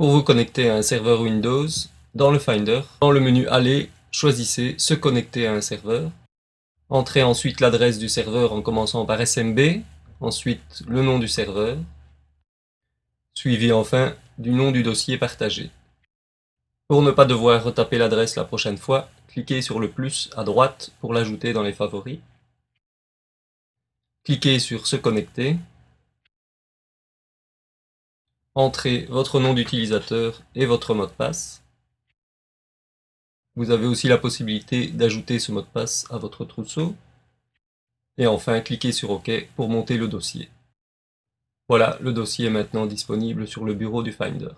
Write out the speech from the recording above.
Pour vous connecter à un serveur Windows, dans le Finder, dans le menu Aller, choisissez Se connecter à un serveur. Entrez ensuite l'adresse du serveur en commençant par SMB, ensuite le nom du serveur, suivi enfin du nom du dossier partagé. Pour ne pas devoir retaper l'adresse la prochaine fois, cliquez sur le plus à droite pour l'ajouter dans les favoris. Cliquez sur Se connecter. Entrez votre nom d'utilisateur et votre mot de passe. Vous avez aussi la possibilité d'ajouter ce mot de passe à votre trousseau. Et enfin, cliquez sur OK pour monter le dossier. Voilà, le dossier est maintenant disponible sur le bureau du Finder.